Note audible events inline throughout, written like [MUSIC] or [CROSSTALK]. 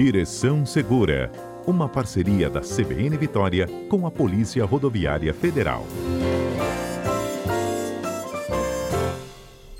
Direção Segura, uma parceria da CBN Vitória com a Polícia Rodoviária Federal.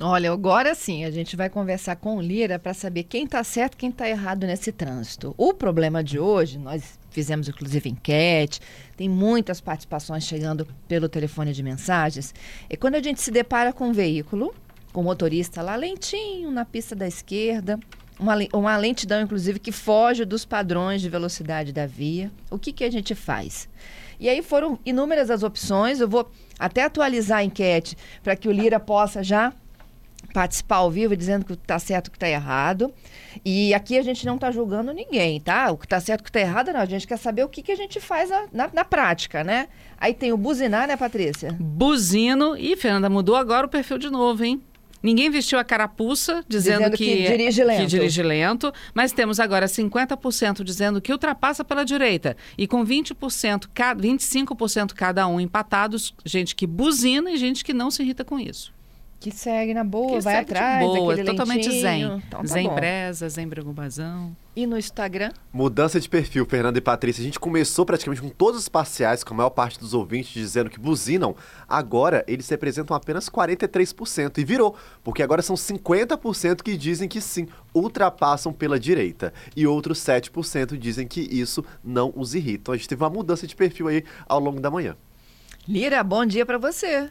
Olha, agora sim, a gente vai conversar com o Lira para saber quem está certo e quem está errado nesse trânsito. O problema de hoje, nós fizemos inclusive enquete, tem muitas participações chegando pelo telefone de mensagens, é quando a gente se depara com um veículo, com o motorista lá lentinho na pista da esquerda, uma, uma lentidão, inclusive, que foge dos padrões de velocidade da via. O que, que a gente faz? E aí foram inúmeras as opções. Eu vou até atualizar a enquete para que o Lira possa já participar ao vivo dizendo que está certo, que está errado. E aqui a gente não está julgando ninguém, tá? O que está certo, o que está errado, não. A gente quer saber o que, que a gente faz na, na, na, prática, né? Aí tem o buzinar, né, Patrícia? Buzino. E, Fernanda, mudou agora o perfil de novo, hein? Ninguém vestiu a carapuça dizendo, dizendo que, que, dirige lento. que dirige lento, mas temos agora 50% dizendo que ultrapassa pela direita e com 20%, 25% cada um empatados, gente que buzina e gente que não se irrita com isso. Que segue na boa, que vai atrás. boa, totalmente lentinho. zen. Então, tá zen bom. presa, zen preocupação. E no Instagram? Mudança de perfil, Fernanda e Patrícia. A gente começou praticamente com todos os parciais, com a maior parte dos ouvintes dizendo que buzinam. Agora, eles representam apenas 43%. E virou, porque agora são 50% que dizem que sim, ultrapassam pela direita. E outros 7% dizem que isso não os irrita. Então, a gente teve uma mudança de perfil aí ao longo da manhã. Lira, bom dia para você.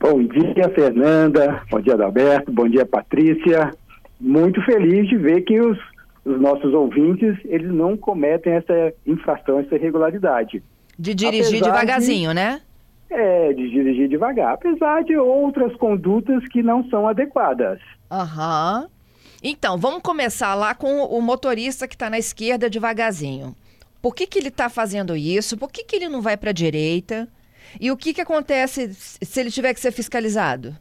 Bom dia, Fernanda. Bom dia, Adalberto. Bom dia, Patrícia. Muito feliz de ver que os, os nossos ouvintes eles não cometem essa infração, essa irregularidade. De dirigir Apesar devagarzinho, de, né? É, de dirigir devagar. Apesar de outras condutas que não são adequadas. Aham. Uhum. Então, vamos começar lá com o motorista que está na esquerda devagarzinho. Por que, que ele está fazendo isso? Por que, que ele não vai para a direita? E o que, que acontece se ele tiver que ser fiscalizado?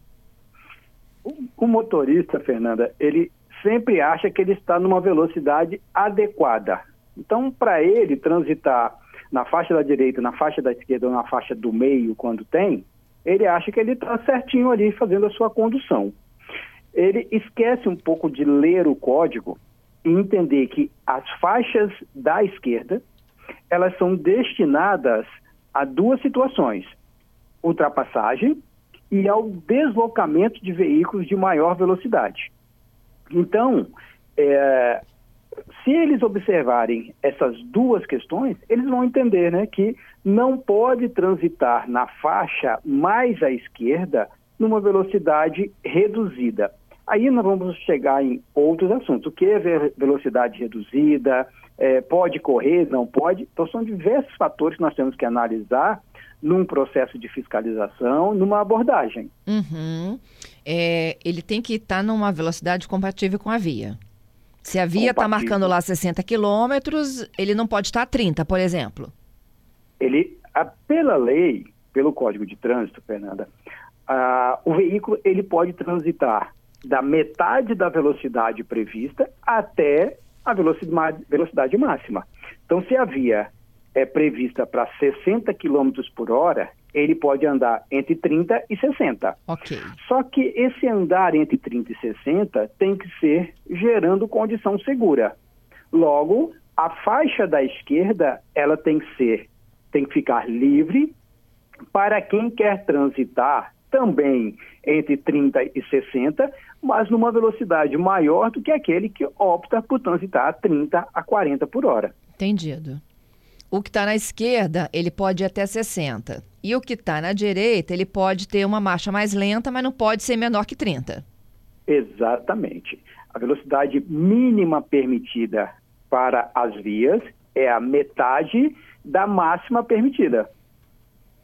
O, motorista, Fernanda, ele sempre acha que ele está numa velocidade adequada. Então, para ele transitar na faixa da direita, na faixa da esquerda ou na faixa do meio, quando tem, ele acha que ele está certinho ali fazendo a sua condução. Ele esquece um pouco de ler o código e entender que as faixas da esquerda elas são destinadas a duas situações: ultrapassagem e ao deslocamento de veículos de maior velocidade. Então, é, se eles observarem essas duas questões, eles vão entender né, que não pode transitar na faixa mais à esquerda numa velocidade reduzida. Aí nós vamos chegar em outros assuntos. O que é velocidade reduzida? É, pode correr? Não pode? Então, são diversos fatores que nós temos que analisar num processo de fiscalização, numa abordagem. Uhum. É, ele tem que estar numa velocidade compatível com a via. Se a via está marcando lá 60 quilômetros, ele não pode estar a 30, por exemplo. Ele, a, pela lei, pelo Código de Trânsito, Fernanda, a, o veículo ele pode transitar da metade da velocidade prevista até a velocidade, velocidade máxima. Então, se a via é prevista para 60 km por hora, ele pode andar entre 30 e 60. Ok. Só que esse andar entre 30 e 60 tem que ser gerando condição segura. Logo, a faixa da esquerda, ela tem que ser, tem que ficar livre para quem quer transitar também entre 30 e 60, mas numa velocidade maior do que aquele que opta por transitar a 30 a 40 por hora. Entendido. O que está na esquerda, ele pode ir até 60. E o que está na direita, ele pode ter uma marcha mais lenta, mas não pode ser menor que 30. Exatamente. A velocidade mínima permitida para as vias é a metade da máxima permitida.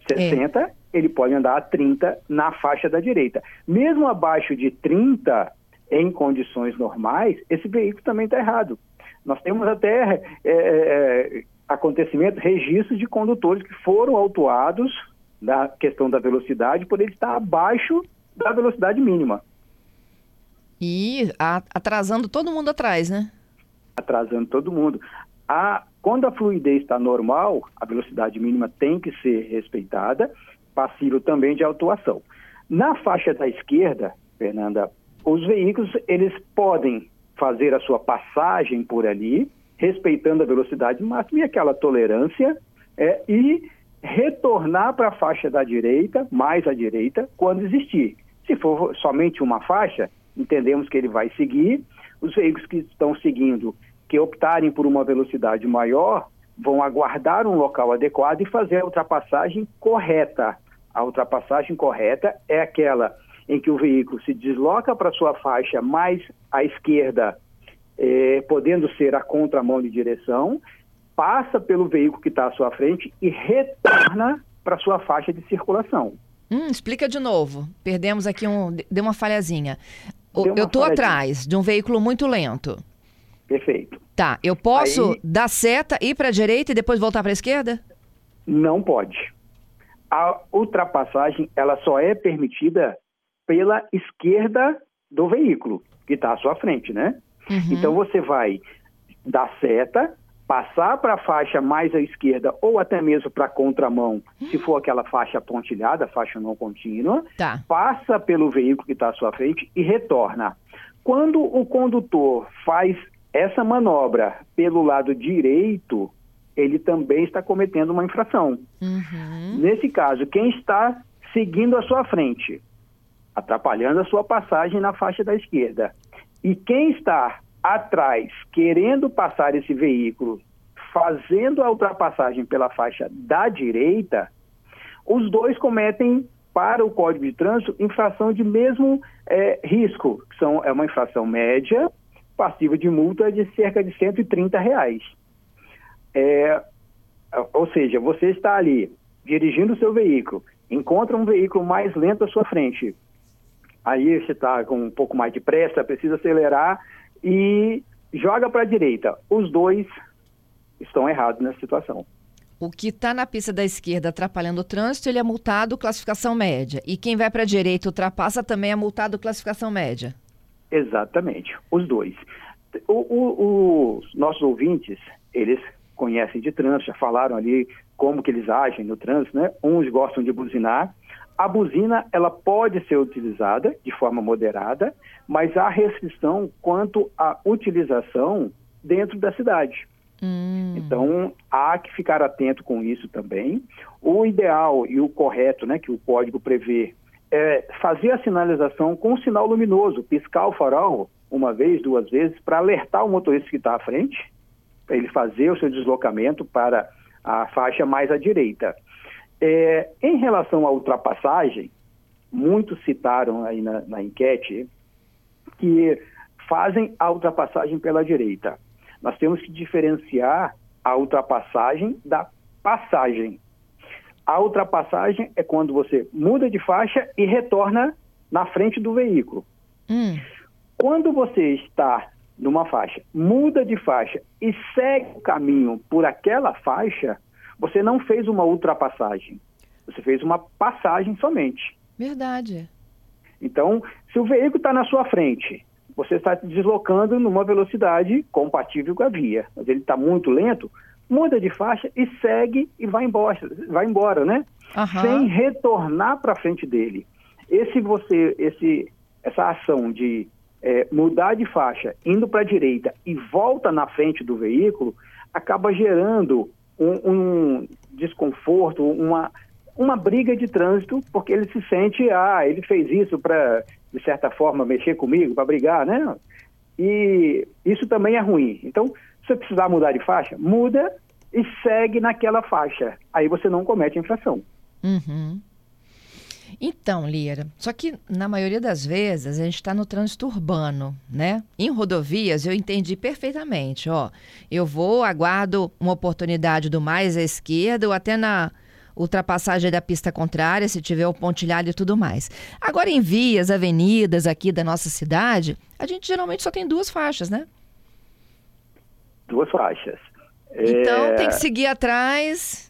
60, é. Ele pode andar a 30 na faixa da direita. Mesmo abaixo de 30, em condições normais, esse veículo também está errado. Nós temos até é, é, acontecimentos, registros de condutores que foram autuados da questão da velocidade por ele estar abaixo da velocidade mínima. E atrasando todo mundo atrás, né? Atrasando todo mundo. A, quando a fluidez está normal, a velocidade mínima tem que ser respeitada, passível também de autuação. Na faixa da esquerda, Fernanda, os veículos eles podem fazer a sua passagem por ali, respeitando a velocidade máxima e aquela tolerância, é, e retornar para a faixa da direita, mais à direita, quando existir. Se for somente uma faixa, entendemos que ele vai seguir. Os veículos que estão seguindo, que optarem por uma velocidade maior, vão aguardar um local adequado e fazer a ultrapassagem correta. A ultrapassagem correta é aquela em que o veículo se desloca para sua faixa mais à esquerda, eh, podendo ser a contramão de direção, passa pelo veículo que está à sua frente e retorna para sua faixa de circulação. Hum, explica de novo. Perdemos aqui um. Deu uma falhazinha. Deu uma eu estou atrás de um veículo muito lento. Perfeito. Tá, eu posso Aí- dar seta, ir para a direita e depois voltar para a esquerda? Não pode. A ultrapassagem ela só é permitida pela esquerda do veículo que está à sua frente, né? Uhum. Então você vai dar seta, passar para a faixa mais à esquerda ou até mesmo para a contramão, se for aquela faixa pontilhada, faixa não contínua, Tá. passa pelo veículo que está à sua frente e retorna. Quando o condutor faz essa manobra pelo lado direito, ele também está cometendo uma infração. Uhum. Nesse caso, quem está seguindo à sua frente, atrapalhando a sua passagem na faixa da esquerda, e quem está atrás, querendo passar esse veículo, fazendo a ultrapassagem pela faixa da direita, os dois cometem, para o Código de Trânsito, infração de mesmo eh, risco, que são, é uma infração média, passiva de multa de cerca de 130 reais. É, ou seja, você está ali dirigindo o seu veículo, encontra um veículo mais lento à sua frente. Aí você está com um pouco mais de pressa, precisa acelerar e joga para a direita. Os dois estão errados nessa situação. O que está na pista da esquerda atrapalhando o trânsito, ele é multado classificação média. E quem vai para a direita ultrapassa também é multado classificação média. Exatamente, os dois. O- o- os nossos ouvintes, eles conhecem de trânsito, já falaram ali como que eles agem no trânsito, né? Uns gostam de buzinar. A buzina, ela pode ser utilizada de forma moderada, mas há restrição quanto à utilização dentro da cidade. Hum, Então, há que ficar atento com isso também. O ideal e o correto, né, que o código prevê, é fazer a sinalização com um sinal luminoso, piscar o farol uma vez, duas vezes, para alertar o motorista que está à frente, ele fazer o seu deslocamento para a faixa mais à direita. É, em relação à ultrapassagem, muitos citaram aí na, na enquete que fazem a ultrapassagem pela direita. Nós temos que diferenciar a ultrapassagem da passagem. A ultrapassagem é quando você muda de faixa e retorna na frente do veículo. hum, Quando você está numa faixa, muda de faixa e segue o caminho por aquela faixa, você não fez uma ultrapassagem. Você fez uma passagem somente. verdade. Então, se o veículo está na sua frente, você está se deslocando numa velocidade compatível com a via, mas ele está muito lento, muda de faixa e segue e vai embora, vai embora, né? Aham. Sem retornar para frente dele. Esse você, esse, essa ação de eh, mudar de faixa, indo para a direita e volta na frente do veículo, acaba gerando um, um desconforto, uma, uma briga de trânsito, porque ele se sente, ah, ele fez isso para, de certa forma, mexer comigo, para brigar, né? E isso também é ruim. Então, se você precisar mudar de faixa, muda e segue naquela faixa. Aí você não comete infração. Uhum. Então, Lira, só que na maioria das vezes a gente está no trânsito urbano, né? Em rodovias eu entendi perfeitamente, ó. Eu vou, aguardo uma oportunidade do mais à esquerda ou até na ultrapassagem da pista contrária, se tiver o pontilhado e tudo mais. Agora em vias, avenidas aqui da nossa cidade, a gente geralmente só tem duas faixas, né? Duas faixas. Então É, tem que seguir atrás,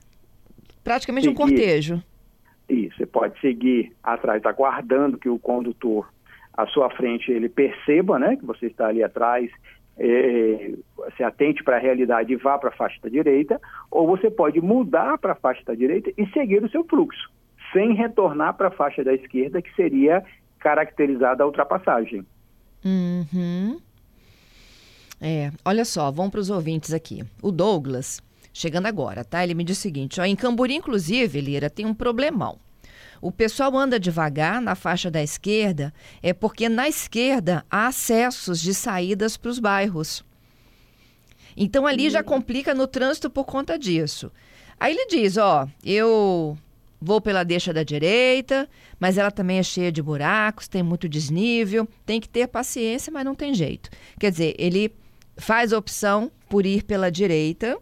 praticamente um Seguir. cortejo. Você pode seguir atrás, aguardando que o condutor à sua frente ele perceba, né, que você está ali atrás, é, se atente para a realidade e vá para a faixa da direita, ou você pode mudar para a faixa da direita e seguir o seu fluxo, sem retornar para a faixa da esquerda, que seria caracterizada a ultrapassagem. Uhum. É, olha só, vamos para os ouvintes aqui. O Douglas, chegando agora, tá? Ele me diz o seguinte: ó, em Camburi, inclusive, Lira, tem um problemão. O pessoal anda devagar na faixa da esquerda, é porque na esquerda há acessos de saídas para os bairros. Então ali já complica no trânsito por conta disso. Aí ele diz: ó, eu vou pela deixa da direita, mas ela também é cheia de buracos, tem muito desnível, tem que ter paciência, mas não tem jeito. Quer dizer, ele faz a opção por ir pela direita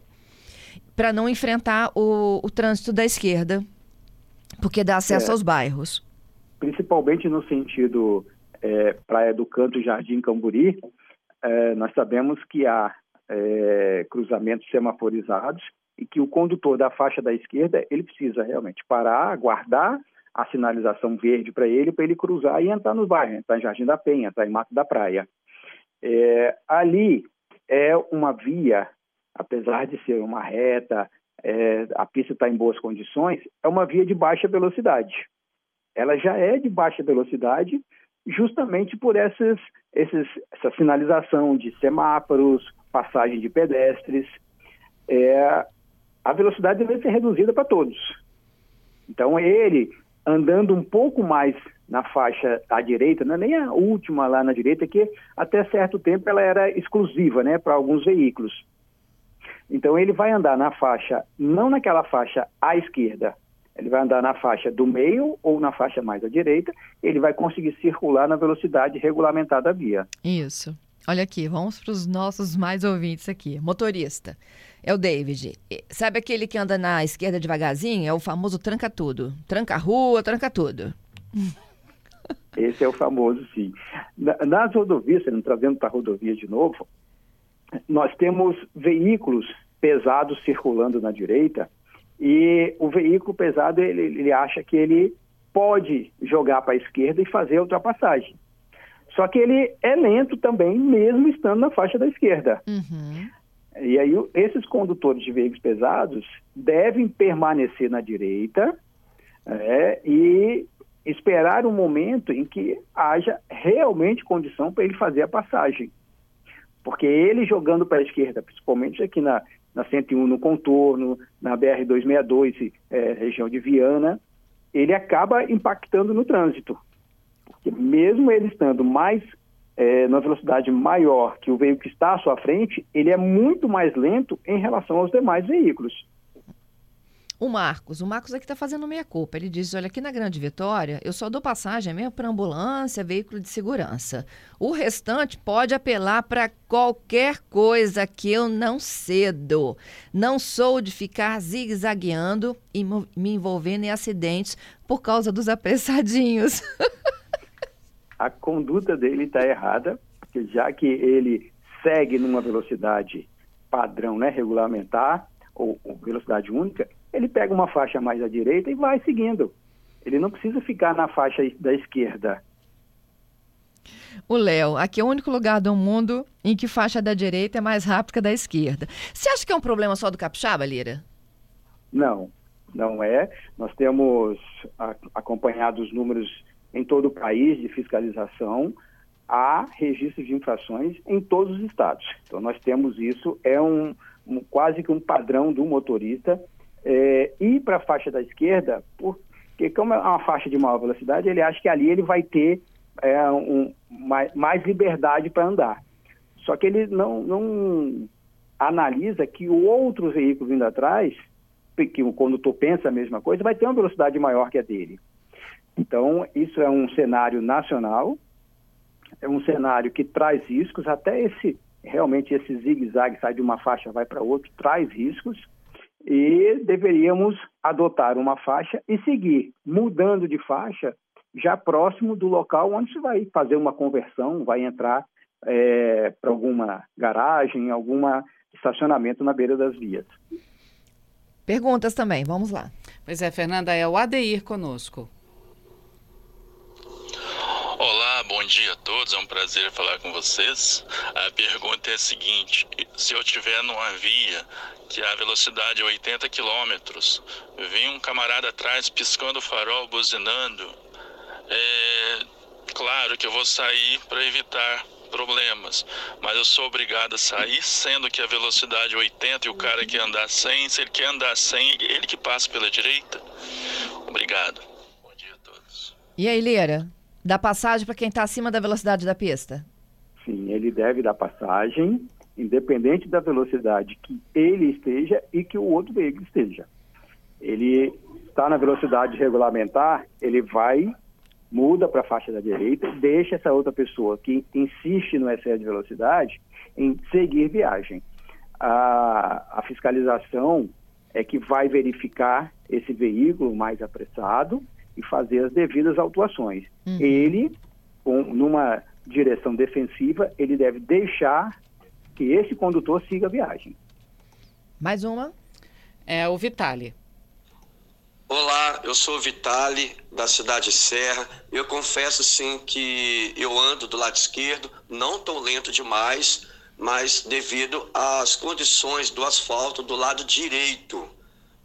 para não enfrentar o, o, trânsito da esquerda, porque dá acesso é, aos bairros. Principalmente no sentido é, Praia do Canto, Jardim Camburi, é, nós sabemos que há é, cruzamentos semaforizados e que o condutor da faixa da esquerda ele precisa realmente parar, aguardar a sinalização verde para ele, para ele cruzar e entrar no bairro, entrar em Jardim da Penha, entrar em Mato da Praia. É, ali é uma via, apesar de ser uma reta, é, a pista está em boas condições, é uma via de baixa velocidade. Ela já é de baixa velocidade justamente por essas, esses, essa sinalização de semáforos, passagem de pedestres. É, a velocidade deve ser reduzida para todos. Então, ele andando um pouco mais na faixa à direita, não é nem a última lá na direita, que até certo tempo ela era exclusiva né, para alguns veículos. Então, ele vai andar na faixa, não naquela faixa à esquerda, ele vai andar na faixa do meio ou na faixa mais à direita, ele vai conseguir circular na velocidade regulamentada da via. Isso. Olha aqui, vamos para os nossos mais ouvintes aqui. Motorista. É o David. Sabe aquele que anda na esquerda devagarzinho? É o famoso tranca tudo. Tranca a rua, tranca tudo. Esse é o famoso, sim. Nas rodovias, trazendo para a rodovia de novo, nós temos veículos pesados circulando na direita e o veículo pesado, ele, ele acha que ele pode jogar para a esquerda e fazer a ultrapassagem. Só que ele é lento também, mesmo estando na faixa da esquerda. Uhum. E aí, esses condutores de veículos pesados devem permanecer na direita é, e esperar um momento em que haja realmente condição para ele fazer a passagem. Porque ele jogando para a esquerda, principalmente aqui na, na 101 no contorno, na BR-262, é, região de Viana, ele acaba impactando no trânsito. Porque mesmo ele estando mais é, numa velocidade maior que o veículo que está à sua frente, ele é muito mais lento em relação aos demais veículos. O Marcos, o Marcos aqui está fazendo meia culpa. Ele diz: olha, aqui na Grande Vitória, eu só dou passagem mesmo para ambulância, veículo de segurança. O restante pode apelar para qualquer coisa que eu não cedo. Não sou de ficar zigue-zagueando e me envolvendo em acidentes por causa dos apressadinhos. [LAUGHS] a conduta dele está errada, porque já que ele segue numa velocidade padrão, né, regulamentar, ou, ou velocidade única, ele pega uma faixa mais à direita e vai seguindo. Ele não precisa ficar na faixa da esquerda. O Léo, aqui é o único lugar do mundo em que faixa da direita é mais rápida que a da esquerda. Você acha que é um problema só do capixaba, Lira? Não, não é. Nós temos acompanhado os números em todo o país de fiscalização, há registro de infrações em todos os estados. Então nós temos isso, é um, um quase que um padrão do motorista é, ir para a faixa da esquerda, porque como é uma faixa de maior velocidade, ele acha que ali ele vai ter é, um, mais, mais liberdade para andar. Só que ele não, não analisa que o outro veículo vindo atrás, que o condutor pensa a mesma coisa, vai ter uma velocidade maior que a dele. Então, isso é um cenário nacional, é um cenário que traz riscos, até esse realmente esse zigue-zague sai de uma faixa vai para outra, traz riscos, e deveríamos adotar uma faixa e seguir mudando de faixa já próximo do local onde se vai fazer uma conversão, vai entrar é, para alguma garagem, algum estacionamento na beira das vias. Perguntas também, vamos lá. Pois é, Fernanda, é o Adeir conosco. Olá, bom dia a todos, é um prazer falar com vocês. A pergunta é a seguinte: se eu estiver numa via que a velocidade é 80 km, vem um camarada atrás piscando o farol, buzinando, é claro que eu vou sair para evitar problemas, mas eu sou obrigado a sair, sendo que a velocidade é 80 e o cara quer andar 100, se ele quer andar 100, ele que passa pela direita. Obrigado. Bom dia a todos. E aí, Lira, dá passagem para quem está acima da velocidade da pista? Sim, ele deve dar passagem, independente da velocidade que ele esteja e que o outro veículo esteja. Ele está na velocidade regulamentar, ele vai, muda para a faixa da direita, deixa essa outra pessoa que insiste no excesso de velocidade em seguir viagem. A, a fiscalização é que vai verificar esse veículo mais apressado e fazer as devidas autuações. Uhum. Ele, com, numa direção defensiva, ele deve deixar que esse condutor siga a viagem. Mais uma? É o Vitali. Olá, eu sou o Vitali, da cidade Serra. Eu confesso sim que eu ando do lado esquerdo, não tão lento demais, mas devido às condições do asfalto do lado direito,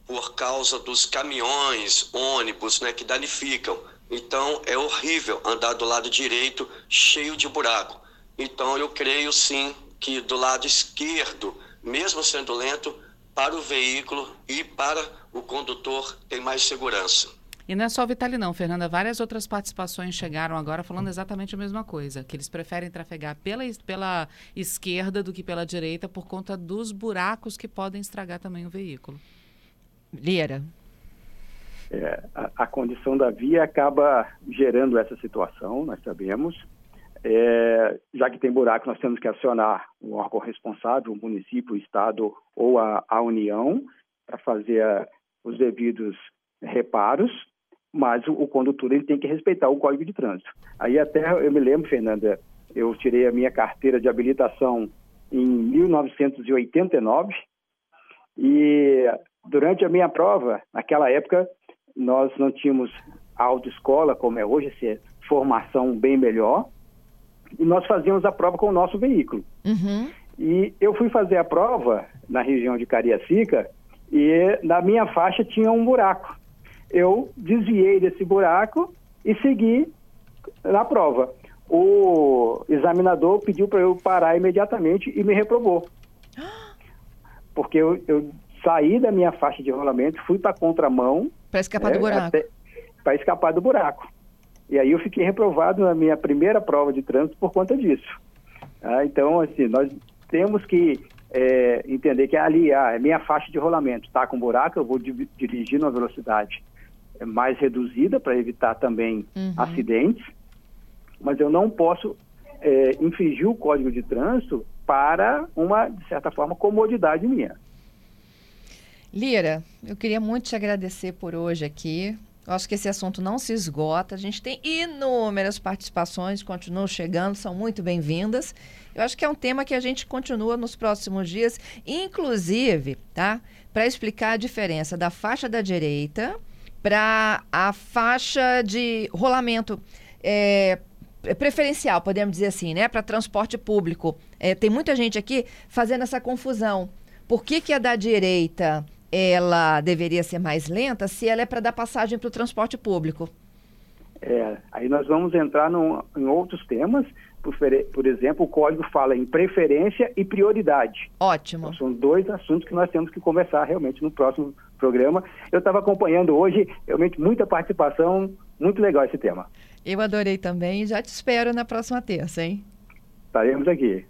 por causa dos caminhões, ônibus, né, que danificam. Então é horrível andar do lado direito cheio de buraco. Então eu creio sim que do lado esquerdo, mesmo sendo lento, para o veículo e para o condutor tem mais segurança. E não é só o Vitali não, Fernanda, várias outras participações chegaram agora falando exatamente a mesma coisa, que eles preferem trafegar pela, pela esquerda do que pela direita por conta dos buracos que podem estragar também o veículo. Lira. É, a, a, condição da via acaba gerando essa situação, nós sabemos. É, já que tem buraco, nós temos que acionar o órgão responsável, o município, o estado ou a, a União, para fazer a, os devidos reparos, mas o, o, condutor ele tem que respeitar o Código de Trânsito. Aí até eu me lembro, Fernanda, eu tirei a minha carteira de habilitação em 1989 e durante a minha prova, naquela época, nós não tínhamos autoescola como é hoje, é formação bem melhor, e nós fazíamos a prova com o nosso veículo. Uhum. E eu fui fazer a prova na região de Cariacica e na minha faixa tinha um buraco. Eu desviei desse buraco e segui na prova. O examinador pediu para eu parar imediatamente e me reprovou. [GASPS] Porque eu, eu saí da minha faixa de rolamento, fui para a contramão. Para escapar é, do buraco. Para escapar do buraco. E aí eu fiquei reprovado na minha primeira prova de trânsito por conta disso. Ah, então, assim, nós temos que é, entender que ali ah, é minha faixa de rolamento, está com buraco, eu vou di dirigir numa velocidade mais reduzida para evitar também uhum. acidentes, mas eu não posso é, infringir o código de trânsito para uma, de certa forma, comodidade minha. Lira, eu queria muito te agradecer por hoje aqui. Eu acho que esse assunto não se esgota. A gente tem inúmeras participações, continuam chegando, são muito bem-vindas. Eu acho que é um tema que a gente continua nos próximos dias, inclusive, tá? Para explicar a diferença da faixa da direita para a faixa de rolamento é, preferencial, podemos dizer assim, né? Para transporte público. É, tem muita gente aqui fazendo essa confusão. Por que, que a da direita ela deveria ser mais lenta se ela é para dar passagem para o transporte público? É, aí nós vamos entrar no, em outros temas. Por, por, exemplo, o código fala em preferência e prioridade. Ótimo. Então, são dois assuntos que nós temos que conversar realmente no próximo programa. Eu estava acompanhando hoje, realmente muita participação, muito legal esse tema. Eu adorei também e já te espero na próxima terça, hein? Estaremos aqui.